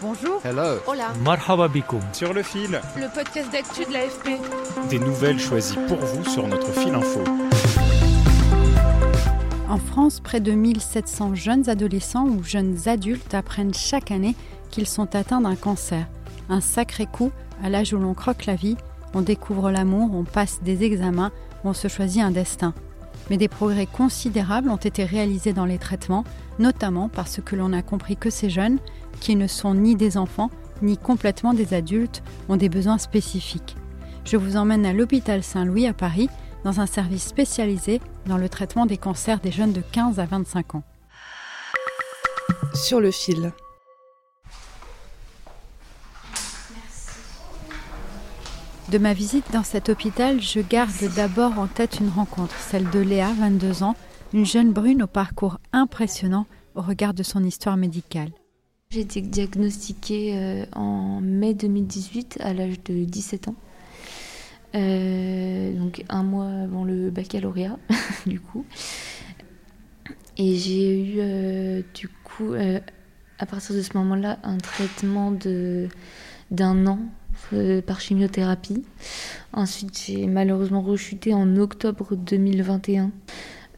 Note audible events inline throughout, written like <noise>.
Bonjour. Hello. Hola. Marhaba Sur le fil. Le podcast d'actu de l'AFP. Des nouvelles choisies pour vous sur notre fil info. En France, près de 1700 jeunes adolescents ou jeunes adultes apprennent chaque année qu'ils sont atteints d'un cancer. Un sacré coup à l'âge où l'on croque la vie, on découvre l'amour, on passe des examens, on se choisit un destin. Mais des progrès considérables ont été réalisés dans les traitements, notamment parce que l'on a compris que ces jeunes, qui ne sont ni des enfants, ni complètement des adultes, ont des besoins spécifiques. Je vous emmène à l'hôpital Saint-Louis à Paris, dans un service spécialisé dans le traitement des cancers des jeunes de 15 à 25 ans. Sur le fil. De ma visite dans cet hôpital, je garde d'abord en tête une rencontre, celle de Léa, 22 ans, une jeune brune au parcours impressionnant au regard de son histoire médicale. J'ai été diagnostiquée euh, en mai 2018 à l'âge de 17 ans. Euh, donc un mois avant le baccalauréat, <laughs> du coup. Et j'ai eu, euh, du coup, à partir de ce moment-là, un traitement d'un an par chimiothérapie. Ensuite, j'ai malheureusement rechuté en octobre 2021.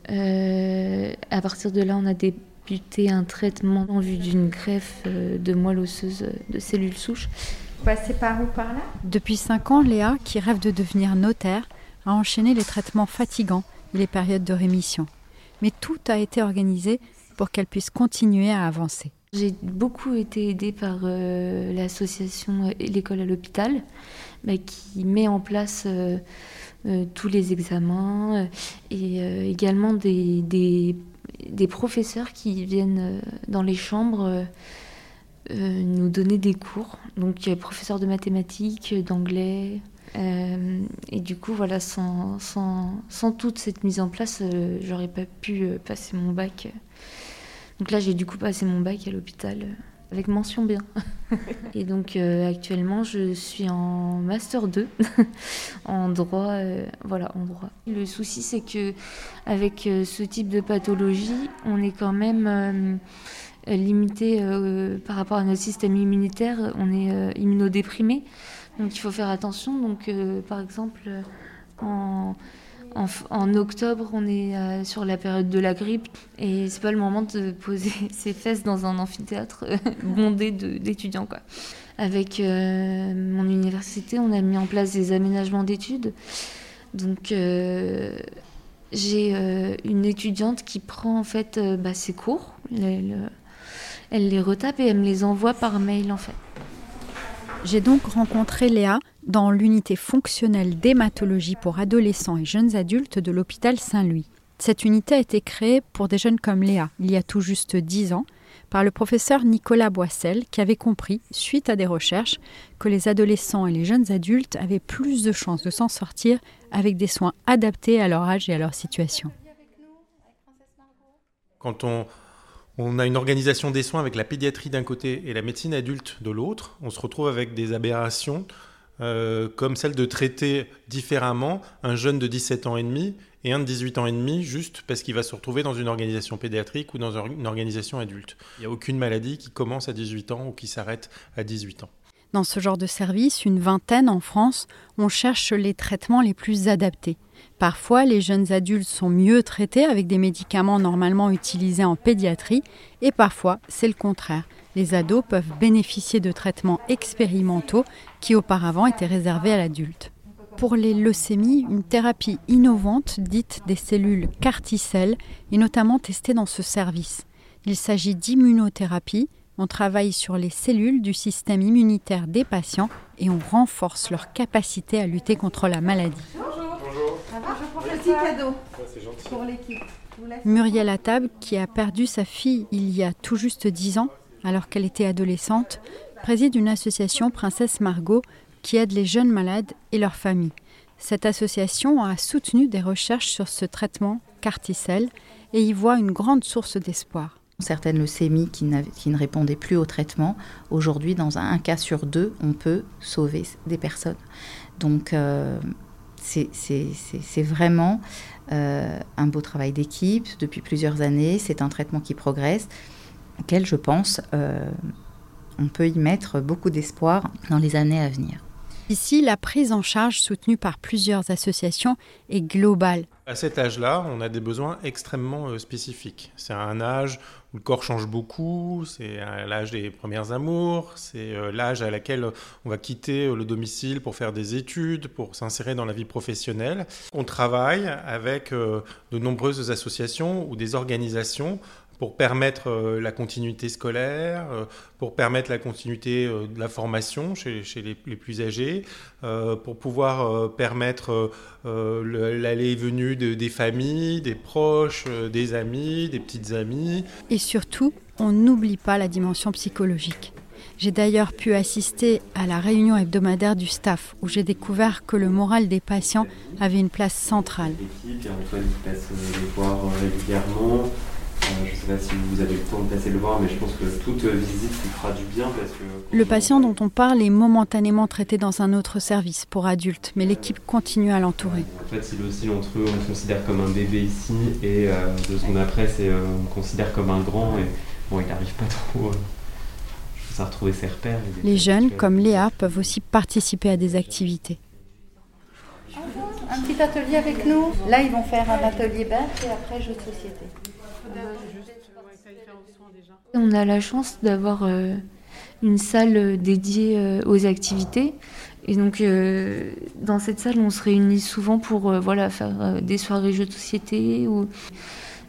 à partir de là, on a des un traitement en vue d'une greffe euh, de moelle osseuse de cellules souches. Passez par où par là? Depuis 5 ans, Léa, qui rêve de devenir notaire, a enchaîné les traitements fatigants et les périodes de rémission. Mais tout a été organisé pour qu'elle puisse continuer à avancer. J'ai beaucoup été aidée par euh, l'association euh, L'école à l'hôpital, bah, qui met en place tous les examens et également des, professeurs qui viennent euh, dans les chambres euh, euh, nous donner des cours. Donc professeurs de mathématiques, d'anglais. et du coup, voilà, sans, sans, toute cette mise en place, j'aurais pas pu passer mon bac. Donc là, j'ai du coup passé mon bac à l'hôpital avec mention bien. <laughs> et donc actuellement, je suis en master 2 <laughs> en droit, voilà, en droit. Le souci, c'est que avec ce type de pathologie, on est quand même limité par rapport à notre système immunitaire. On est immunodéprimé, donc il faut faire attention. Donc, par exemple, en en, octobre, on est euh, sur la période de la grippe et c'est pas le moment de poser <laughs> ses fesses dans un amphithéâtre euh, <laughs> bondé d'étudiants. Avec euh, mon université, on a mis en place des aménagements d'études. Donc, j'ai une étudiante qui prend en fait bah, ses cours, elle, elle les retape et elle me les envoie par mail en fait. J'ai donc rencontré Léa dans l'unité fonctionnelle d'hématologie pour adolescents et jeunes adultes de l'hôpital Saint-Louis. Cette unité a été créée pour des jeunes comme Léa, il y a tout juste dix ans, par le professeur Nicolas Boissel, qui avait compris, suite à des recherches, que les adolescents et les jeunes adultes avaient plus de chances de s'en sortir avec des soins adaptés à leur âge et à leur situation. Quand on, on a une organisation des soins avec la pédiatrie d'un côté et la médecine adulte de l'autre, on se retrouve avec des aberrations euh, comme celle de traiter différemment un jeune de 17 ans et demi et un de 18 ans et demi juste parce qu'il va se retrouver dans une organisation pédiatrique ou dans une organisation adulte. Il n'y a aucune maladie qui commence à 18 ans ou qui s'arrête à 18 ans. Dans ce genre de service, une vingtaine en France, on cherche les traitements les plus adaptés. Parfois, les jeunes adultes sont mieux traités avec des médicaments normalement utilisés en pédiatrie et parfois, c'est le contraire les ados peuvent bénéficier de traitements expérimentaux qui auparavant étaient réservés à l'adulte. Pour les leucémies, une thérapie innovante dite des cellules carticelles est notamment testée dans ce service. Il s'agit d'immunothérapie. On travaille sur les cellules du système immunitaire des patients et on renforce leur capacité à lutter contre la maladie. Bonjour. Bonjour. Petit cadeau pour l'équipe. Muriel Attab, qui a perdu sa fille il y a tout juste dix ans, alors qu'elle était adolescente, préside une association Princesse Margot qui aide les jeunes malades et leurs familles. Cette association a soutenu des recherches sur ce traitement Carticel et y voit une grande source d'espoir. Certaines leucémies qui, ne répondaient plus au traitement, aujourd'hui, dans un, cas sur deux, on peut sauver des personnes. Donc, euh, c'est vraiment euh, un beau travail d'équipe depuis plusieurs années. C'est un traitement qui progresse. auquel je pense on peut y mettre beaucoup d'espoir dans les années à venir. Ici, la prise en charge soutenue par plusieurs associations est globale. À cet âge-là, on a des besoins extrêmement euh, spécifiques. C'est un âge où le corps change beaucoup, c'est l'âge des premières amours, c'est euh, l'âge à laquelle on va quitter euh, le domicile pour faire des études, pour s'insérer dans la vie professionnelle. On travaille avec de nombreuses associations ou des organisations pour permettre euh, la continuité scolaire, euh, pour permettre la continuité euh, de la formation chez, les, plus âgés, pour pouvoir permettre l'aller et venue de, des familles, des proches, des amis, des petites amies. Et surtout, on n'oublie pas la dimension psychologique. J'ai d'ailleurs pu assister à la réunion hebdomadaire du staff où j'ai découvert que le moral des patients avait une place centrale. régulièrement. Euh, je ne sais pas si vous avez le temps de passer le voir, mais je pense que toute visite lui fera du bien. Parce que le patient dont on parle est momentanément traité dans un autre service pour adultes, mais l'équipe continue à l'entourer. En fait, il oscille entre eux, on le considère comme un bébé ici, et euh, deux secondes après, c'est, euh, on le considère comme un grand, et bon, il n'arrive pas trop à retrouver ses repères. Les jeunes, comme Léa, peuvent aussi participer à des activités. Un petit atelier avec nous. Là, ils vont faire un atelier bain et après jeu de société. On a la chance d'avoir euh, une salle dédiée euh, aux activités. Et donc, euh, dans cette salle, on se réunit souvent pour voilà, faire des soirées jeux de société ou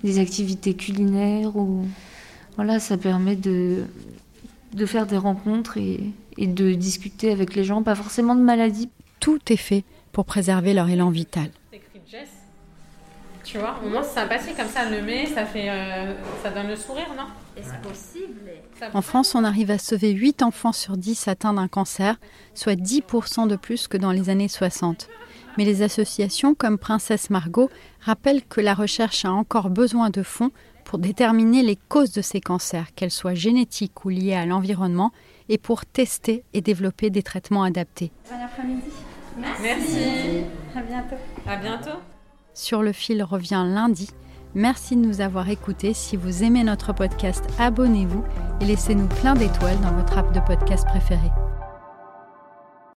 des activités culinaires. Ou... Voilà, ça permet de, de faire des rencontres et, et de discuter avec les gens, pas forcément de maladies. Tout est fait pour préserver leur élan vital. Tu vois, au moins c'est sympathique, comme ça, ça, fait, euh, ça donne le sourire, non? Est-ce possible? En France, on arrive à sauver 8 enfants sur 10 atteints d'un cancer, soit 10% de plus que dans les années 60. Mais les associations comme Princesse Margot rappellent que la recherche a encore besoin de fonds pour déterminer les causes de ces cancers, qu'elles soient génétiques ou liées à l'environnement, et pour tester et développer des traitements adaptés. Bon après-midi. Merci. Merci. À bientôt. À bientôt. Sur le fil revient lundi. Merci de nous avoir écoutés. Si vous aimez notre podcast, abonnez-vous et laissez-nous plein d'étoiles dans votre app de podcast préféré.